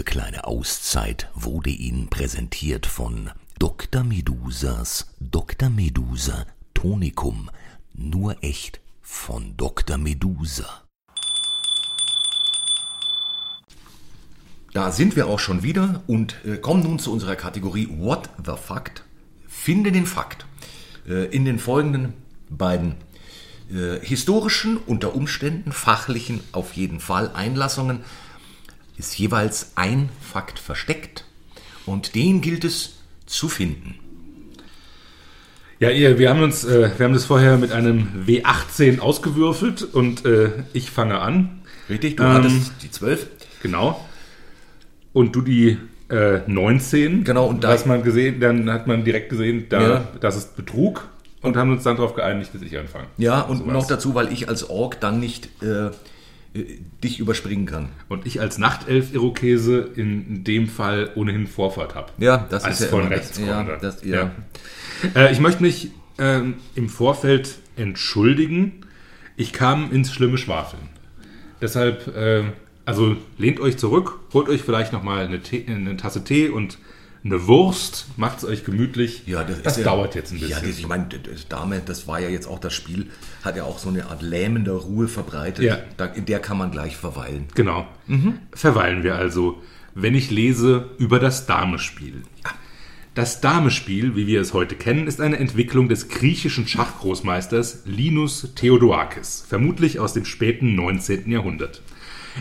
Diese kleine Auszeit wurde Ihnen präsentiert von Dr. Medusas Dr. Medusa Tonikum. Nur echt von Dr. Medusa. Da sind wir auch schon wieder und äh, kommen nun zu unserer Kategorie What the Fact. Finde den Fakt. Äh, in den folgenden beiden äh, historischen, unter Umständen fachlichen, auf jeden Fall Einlassungen ist jeweils ein Fakt versteckt und den gilt es zu finden. Ja, ihr, wir haben uns, äh, wir haben das vorher mit einem W18 ausgewürfelt und äh, ich fange an. Richtig? Du Ähm, hattest die 12. Genau. Und du die äh, 19. Genau, und da- hat man gesehen, dann hat man direkt gesehen, da, Ja. das ist Betrug und haben uns dann darauf geeinigt, dass ich anfange. Ja, und Sowas. noch dazu, weil ich als Ork dann nicht äh, dich überspringen kann. Und ich als Nachtelf-Irokese in dem Fall ohnehin Vorfahrt habe. Ja, das als ist ja von rechts ja, das- ja. Äh, ich möchte mich ähm, im Vorfeld entschuldigen. Ich kam ins schlimme Schwafeln. Deshalb, äh, also lehnt euch zurück, holt euch vielleicht nochmal eine, Tee- eine Tasse Tee und eine Wurst, macht es euch gemütlich. Ja, das, das ja, dauert jetzt ein bisschen. Ja, das, ich meine, das Dame, das war ja jetzt auch das Spiel, hat ja auch so eine Art lähmender Ruhe verbreitet. Ja. Da, in der kann man gleich verweilen. Genau. Verweilen wir also, wenn ich lese über das Damespiel. Das Damespiel, wie wir es heute kennen, ist eine Entwicklung des griechischen Schachgroßmeisters Linus Theodoakis, vermutlich aus dem späten 19. Jahrhundert.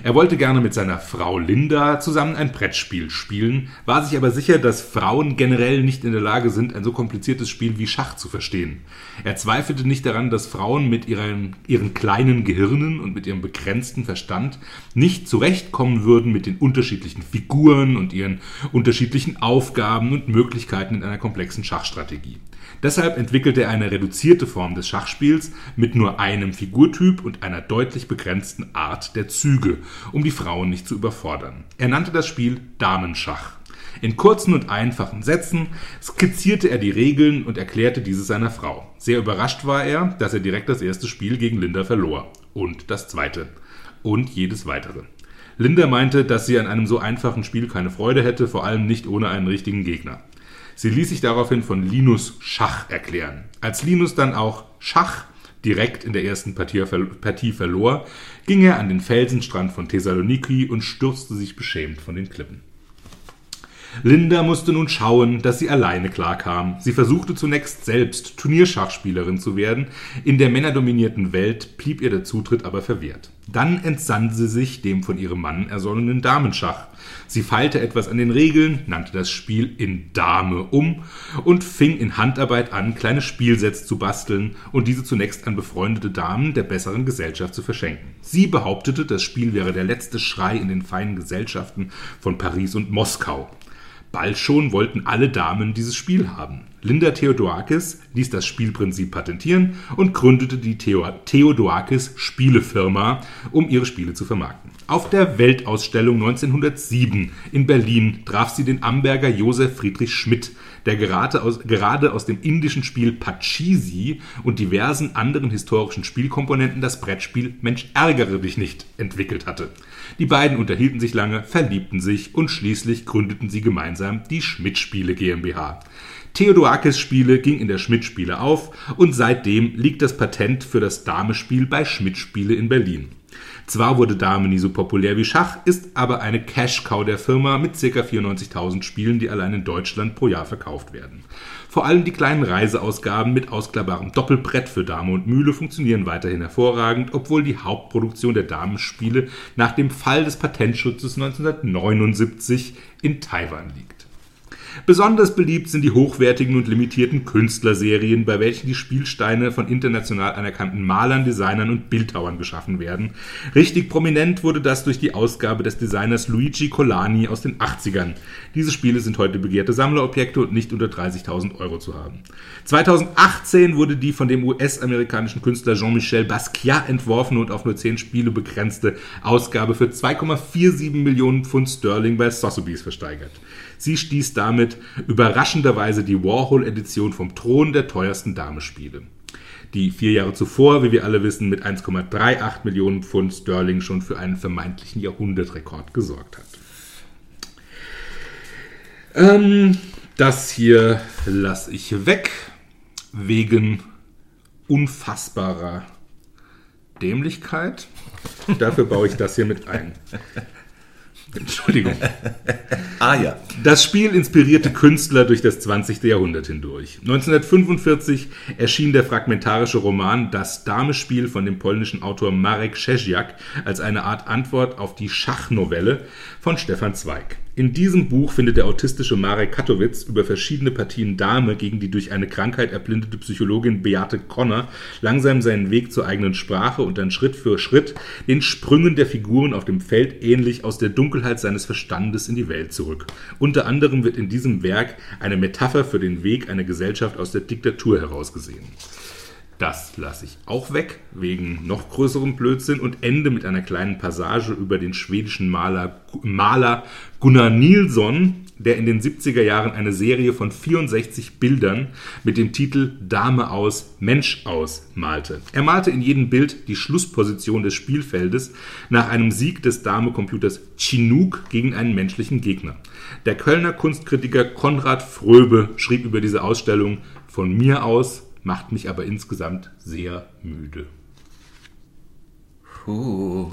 Er wollte gerne mit seiner Frau Linda zusammen ein Brettspiel spielen, war sich aber sicher, dass Frauen generell nicht in der Lage sind, ein so kompliziertes Spiel wie Schach zu verstehen. Er zweifelte nicht daran, dass Frauen mit ihren, ihren kleinen Gehirnen und mit ihrem begrenzten Verstand nicht zurechtkommen würden mit den unterschiedlichen Figuren und ihren unterschiedlichen Aufgaben und Möglichkeiten in einer komplexen Schachstrategie. Deshalb entwickelte er eine reduzierte Form des Schachspiels mit nur einem Figurtyp und einer deutlich begrenzten Art der Züge, um die Frauen nicht zu überfordern. Er nannte das Spiel Damenschach. In kurzen und einfachen Sätzen skizzierte er die Regeln und erklärte diese seiner Frau. Sehr überrascht war er, dass er direkt das erste Spiel gegen Linda verlor. Und das zweite. Und jedes weitere. Linda meinte, dass sie an einem so einfachen Spiel keine Freude hätte, vor allem nicht ohne einen richtigen Gegner. Sie ließ sich daraufhin von Linus Schach erklären. Als Linus dann auch Schach direkt in der ersten Partie, verlor, ging er an den Felsenstrand von Thessaloniki und stürzte sich beschämt von den Klippen. Linda musste nun schauen, dass sie alleine klarkam. Sie versuchte zunächst selbst Turnierschachspielerin zu werden. In der männerdominierten Welt blieb ihr der Zutritt aber verwehrt. Dann entsann sie sich dem von ihrem Mann ersonnenen Damenschach. Sie feilte etwas an den Regeln, nannte das Spiel in Dame um und fing in Handarbeit an, kleine Spielsets zu basteln und diese zunächst an befreundete Damen der besseren Gesellschaft zu verschenken. Sie behauptete, das Spiel wäre der letzte Schrei in den feinen Gesellschaften von Paris und Moskau. Bald schon wollten alle Damen dieses Spiel haben. Linda Theodorakis ließ das Spielprinzip patentieren und gründete die Theo Theodorakis Spielefirma, um ihre Spiele zu vermarkten. Auf der Weltausstellung 1907 in Berlin traf sie den Amberger Josef Friedrich Schmidt, der gerade aus, gerade aus dem indischen Spiel Pachisi und diversen anderen historischen Spielkomponenten das Brettspiel Mensch ärgere dich nicht entwickelt hatte. Die beiden unterhielten sich lange, verliebten sich und schließlich gründeten sie gemeinsam die Schmidt-Spiele GmbH. Theodorakis Spiele ging in der Schmidt Spiele auf und seitdem liegt das Patent für das Damespiel bei Schmidt Spiele in Berlin. Zwar wurde Dame nie so populär wie Schach, ist aber eine Cash-Cow der Firma mit ca. 94.000 Spielen, die allein in Deutschland pro Jahr verkauft werden. Vor allem die kleinen Reiseausgaben mit ausklappbarem Doppelbrett für Dame und Mühle funktionieren weiterhin hervorragend, obwohl die Hauptproduktion der Damenspiele nach dem Fall des Patentschutzes 1979 in Taiwan liegt. Besonders beliebt sind die hochwertigen und limitierten Künstlerserien, bei welchen die Spielsteine von international anerkannten Malern, Designern und Bildhauern geschaffen werden. Richtig prominent wurde das durch die Ausgabe des Designers Luigi Colani aus den 80ern. Diese Spiele sind heute begehrte Sammlerobjekte und nicht unter 30.000 Euro zu haben. 2018 wurde die von dem US-amerikanischen Künstler Jean-Michel Basquiat entworfene und auf nur 10 Spiele begrenzte Ausgabe für 2,47 Millionen Pfund Sterling bei Sotheby's versteigert. Sie stieß damit überraschenderweise die Warhol-Edition vom Thron der teuersten Damespiele. Die vier Jahre zuvor, wie wir alle wissen, mit 1,38 Millionen Pfund Sterling schon für einen vermeintlichen Jahrhundertrekord gesorgt hat. Ähm, das hier lasse ich weg, wegen unfassbarer Dämlichkeit. Dafür baue ich das hier mit ein. Entschuldigung. Ah ja. Das Spiel inspirierte Künstler durch das 20. Jahrhundert hindurch. 1945 erschien der fragmentarische Roman Das Damespiel von dem polnischen Autor Marek Czeziak als eine Art Antwort auf die Schachnovelle von Stefan Zweig. In diesem Buch findet der autistische Marek Katowitz über verschiedene Partien Dame gegen die durch eine Krankheit erblindete Psychologin Beate Conner langsam seinen Weg zur eigenen Sprache und dann Schritt für Schritt den Sprüngen der Figuren auf dem Feld ähnlich aus der Dunkelheit seines Verstandes in die Welt zurück. Unter anderem wird in diesem Werk eine Metapher für den Weg einer Gesellschaft aus der Diktatur herausgesehen. Das lasse ich auch weg, wegen noch größerem Blödsinn und ende mit einer kleinen Passage über den schwedischen Maler, Maler Gunnar Nilsson, der in den 70er Jahren eine Serie von 64 Bildern mit dem Titel Dame aus, Mensch aus malte. Er malte in jedem Bild die Schlussposition des Spielfeldes nach einem Sieg des Dame-Computers Chinook gegen einen menschlichen Gegner. Der Kölner Kunstkritiker Konrad Fröbe schrieb über diese Ausstellung von mir aus macht mich aber insgesamt sehr müde. Puh.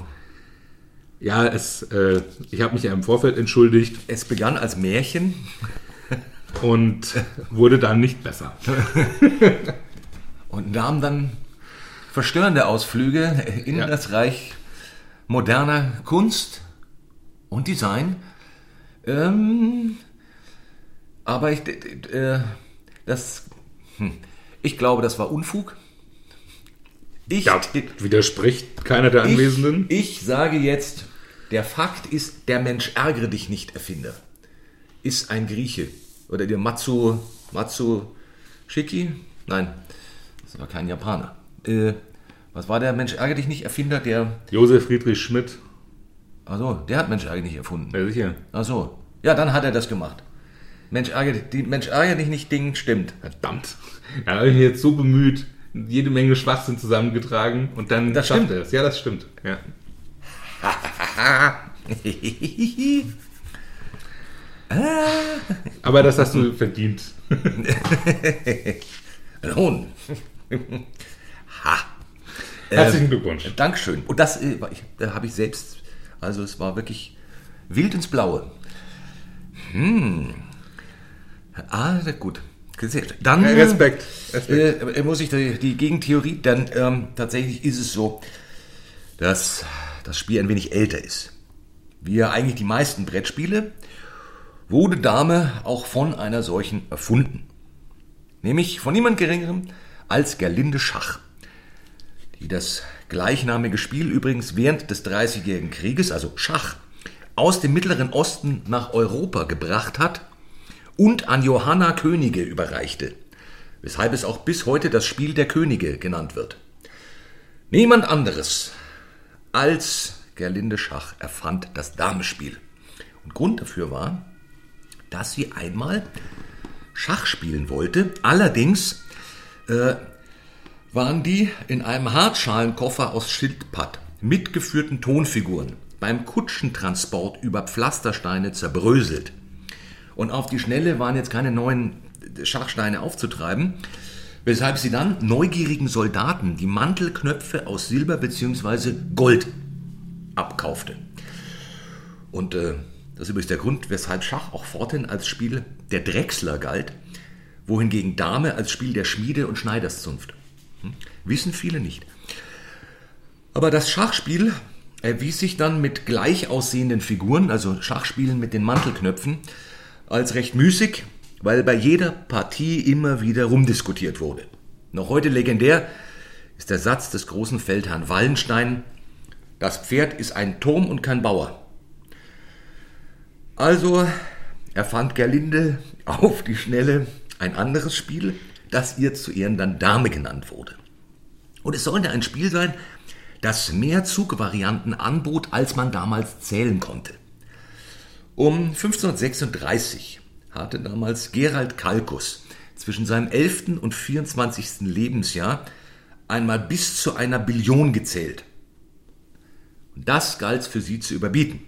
Ja, es, äh, ich habe mich ja im Vorfeld entschuldigt Es begann als Märchen. und wurde dann nicht besser. und nahm dann verstörende Ausflüge in Ja. das Reich moderner Kunst und Design. Ähm, aber ich, äh, das, hm, ich glaube, das war Unfug. Ich, Ja, widerspricht keiner der Anwesenden. Ich, ich sage jetzt, der Fakt ist, der Mensch ärgere dich nicht Erfinder. Ist ein Grieche. Oder der Matsu, Matsu Shiki? Nein, das war kein Japaner. Äh, was war der Mensch ärgere dich nicht Erfinder? Der, Josef Friedrich Schmidt. also, der hat Mensch ärgere dich nicht erfunden. Ja, sicher. Ach so. Ja, dann hat er das gemacht. Mensch ärgere, die Mensch ärgere dich nicht Ding stimmt. Verdammt. Da habe ich mich jetzt so bemüht, jede Menge Schwachsinn zusammengetragen und dann Das schafft stimmt. er es. Ja, das stimmt. Ja. Aber das hast du verdient. Ein Hohn. ha. Herzlichen Glückwunsch. Dankeschön. Und das äh, da habe ich selbst, also es war wirklich wild ins Blaue. Hm. Ah, gut. Dann Äh, Respekt. Respekt. Äh, muss ich die, die Gegentheorie, dann ähm, tatsächlich ist es so, dass das Spiel ein wenig älter ist. Wie eigentlich die meisten Brettspiele, wurde Dame auch von einer solchen erfunden. Nämlich von niemand Geringerem als Gerlinde Schach, die das gleichnamige Spiel übrigens während des Dreißigjährigen Krieges, also Schach, aus dem Mittleren Osten nach Europa gebracht hat und an Johanna Könige überreichte, weshalb es auch bis heute das Spiel der Könige genannt wird. Niemand anderes als Gerlinde Schach erfand das Damespiel. Und Grund dafür war, dass sie einmal Schach spielen wollte. Allerdings äh, waren die in einem Hartschalenkoffer aus Schildpatt mitgeführten Tonfiguren beim Kutschentransport über Pflastersteine zerbröselt. Und auf die Schnelle waren jetzt keine neuen Schachsteine aufzutreiben, weshalb sie dann neugierigen Soldaten die Mantelknöpfe aus Silber bzw. Gold abkaufte. Und äh, das ist übrigens der Grund, weshalb Schach auch forthin als Spiel der Drechsler galt, wohingegen Dame als Spiel der Schmiede und Schneiderszunft. Hm? Wissen viele nicht. Aber das Schachspiel erwies sich dann mit gleich aussehenden Figuren, also Schachspielen mit den Mantelknöpfen, als recht müßig, weil bei jeder Partie immer wieder rumdiskutiert wurde. Noch heute legendär ist der Satz des großen Feldherrn Wallenstein, das Pferd ist ein Turm und kein Bauer. Also erfand Gerlinde auf die Schnelle ein anderes Spiel, das ihr zu Ehren dann Dame genannt wurde. Und es sollte ein Spiel sein, das mehr Zugvarianten anbot, als man damals zählen konnte. Um 1536 hatte damals Gerald Kalkus zwischen seinem 11. und 24. Lebensjahr einmal bis zu einer Billion gezählt. Und das galt für sie zu überbieten.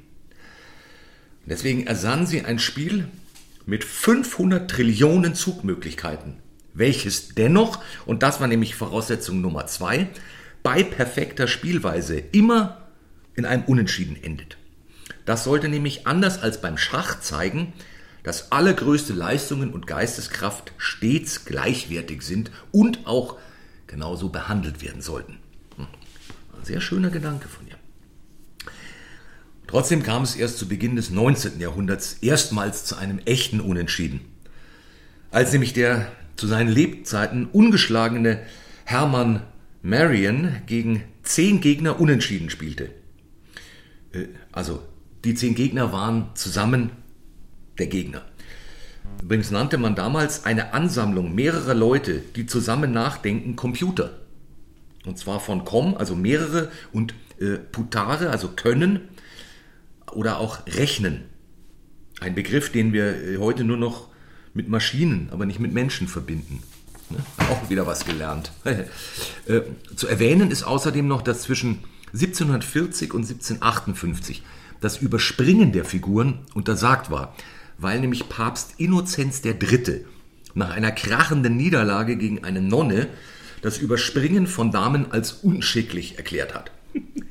Und deswegen ersann sie ein Spiel mit 500 Trillionen Zugmöglichkeiten, welches dennoch, und das war nämlich Voraussetzung Nummer zwei, bei perfekter Spielweise immer in einem Unentschieden endet. Das sollte nämlich anders als beim Schach zeigen, dass allergrößte Leistungen und Geisteskraft stets gleichwertig sind und auch genauso behandelt werden sollten. Hm. Ein sehr schöner Gedanke von ihr. Trotzdem kam es erst zu Beginn des 19. Jahrhunderts erstmals zu einem echten Unentschieden. Als nämlich der zu seinen Lebzeiten ungeschlagene Hermann Marion gegen zehn Gegner unentschieden spielte. Äh, Also die zehn Gegner waren zusammen der Gegner. Übrigens nannte man damals eine Ansammlung mehrerer Leute, die zusammen nachdenken, Computer. Und zwar von com, also mehrere, und äh, putare, also können, oder auch rechnen. Ein Begriff, den wir äh, heute nur noch mit Maschinen, aber nicht mit Menschen verbinden. Ne? Auch wieder was gelernt. äh, zu erwähnen ist außerdem noch, dass zwischen 1740 und 1758 das Überspringen der Figuren untersagt war, weil nämlich Papst Innozenz III. nach einer krachenden Niederlage gegen eine Nonne das Überspringen von Damen als unschicklich erklärt hat.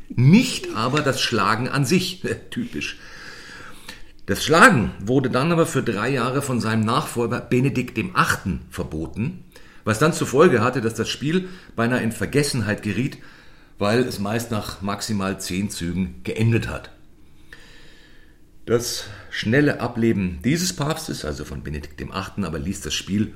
Nicht aber das Schlagen an sich, typisch. Das Schlagen wurde dann aber für drei Jahre von seinem Nachfolger Benedikt VIII. verboten, was dann zur Folge hatte, dass das Spiel beinahe in Vergessenheit geriet, weil es meist nach maximal zehn Zügen geendet hat. Das schnelle Ableben dieses Papstes, also von Benedikt VIII., aber ließ das Spiel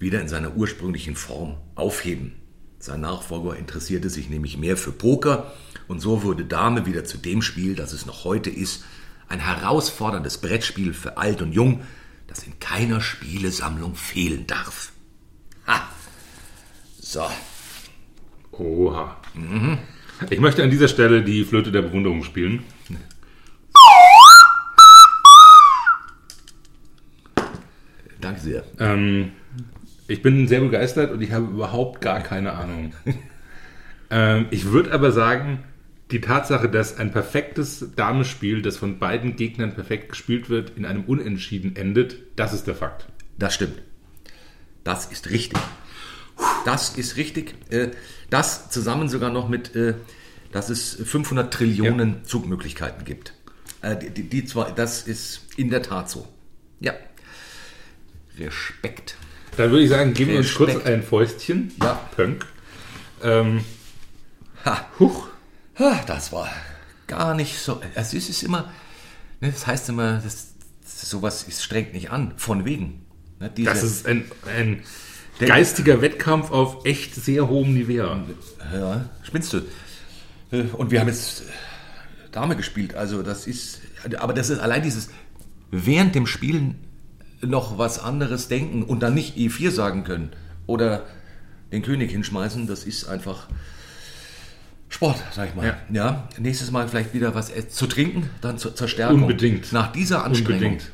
wieder in seiner ursprünglichen Form aufheben. Sein Nachfolger interessierte sich nämlich mehr für Poker und so wurde Dame wieder zu dem Spiel, das es noch heute ist, ein herausforderndes Brettspiel für alt und jung, das in keiner Spielesammlung fehlen darf. Ha! So. Oha. Ich möchte an dieser Stelle die Flöte der Bewunderung spielen. Danke sehr. Ähm, ich bin sehr begeistert und ich habe überhaupt gar keine Ahnung. ähm, ich würde aber sagen, die Tatsache, dass ein perfektes Damespiel, das von beiden Gegnern perfekt gespielt wird, in einem Unentschieden endet, das ist der Fakt. Das stimmt. Das ist richtig. Das ist richtig. Äh, Das zusammen sogar noch mit, äh, dass es 500 Trillionen Zugmöglichkeiten gibt. Äh, Die, die, die zwei, das ist in der Tat so. Ja. Respekt. Dann würde ich sagen, geben wir uns kurz ein Fäustchen. Ja. Pönk. Ähm, Ha. huch. Ah, Das war gar nicht so. Es ist immer, ne, das heißt immer, das, sowas ist, strengt nicht an, von wegen. Ne, diese- Das ist ein, ein geistiger Wettkampf auf echt sehr hohem Niveau. Ja, spinnst du. Äh, Und wir haben jetzt äh, Dame gespielt, also das ist, aber das ist allein dieses während dem Spielen noch was anderes denken und dann nicht E4 sagen können oder den König hinschmeißen, das ist einfach Sport, sag ich mal. Ja. Ja, nächstes Mal vielleicht wieder was äh, zu trinken, dann zur, zur Stärkung. Unbedingt. Nach dieser Anstrengung. Unbedingt.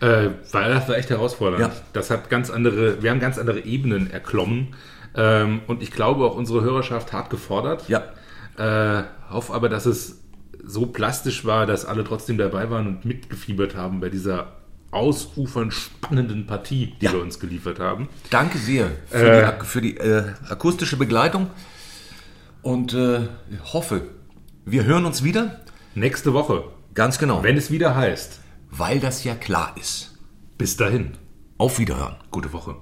Äh, weil das war echt herausfordernd. Ja. Das hat ganz andere, wir haben ganz andere Ebenen erklommen. Ähm, und ich glaube auch unsere Hörerschaft hart gefordert. Ja, Äh, hoffe aber, dass es so plastisch war, dass alle trotzdem dabei waren und mitgefiebert haben bei dieser ausufernd spannenden Partie, die Ja. wir uns geliefert haben. danke sehr für Äh. die, für die äh, akustische Begleitung und äh, hoffe, wir hören uns wieder. Nächste Woche, Ganz genau. wenn es wieder heißt, Weil das ja klar ist. bis dahin, Auf Wiederhören. gute Woche.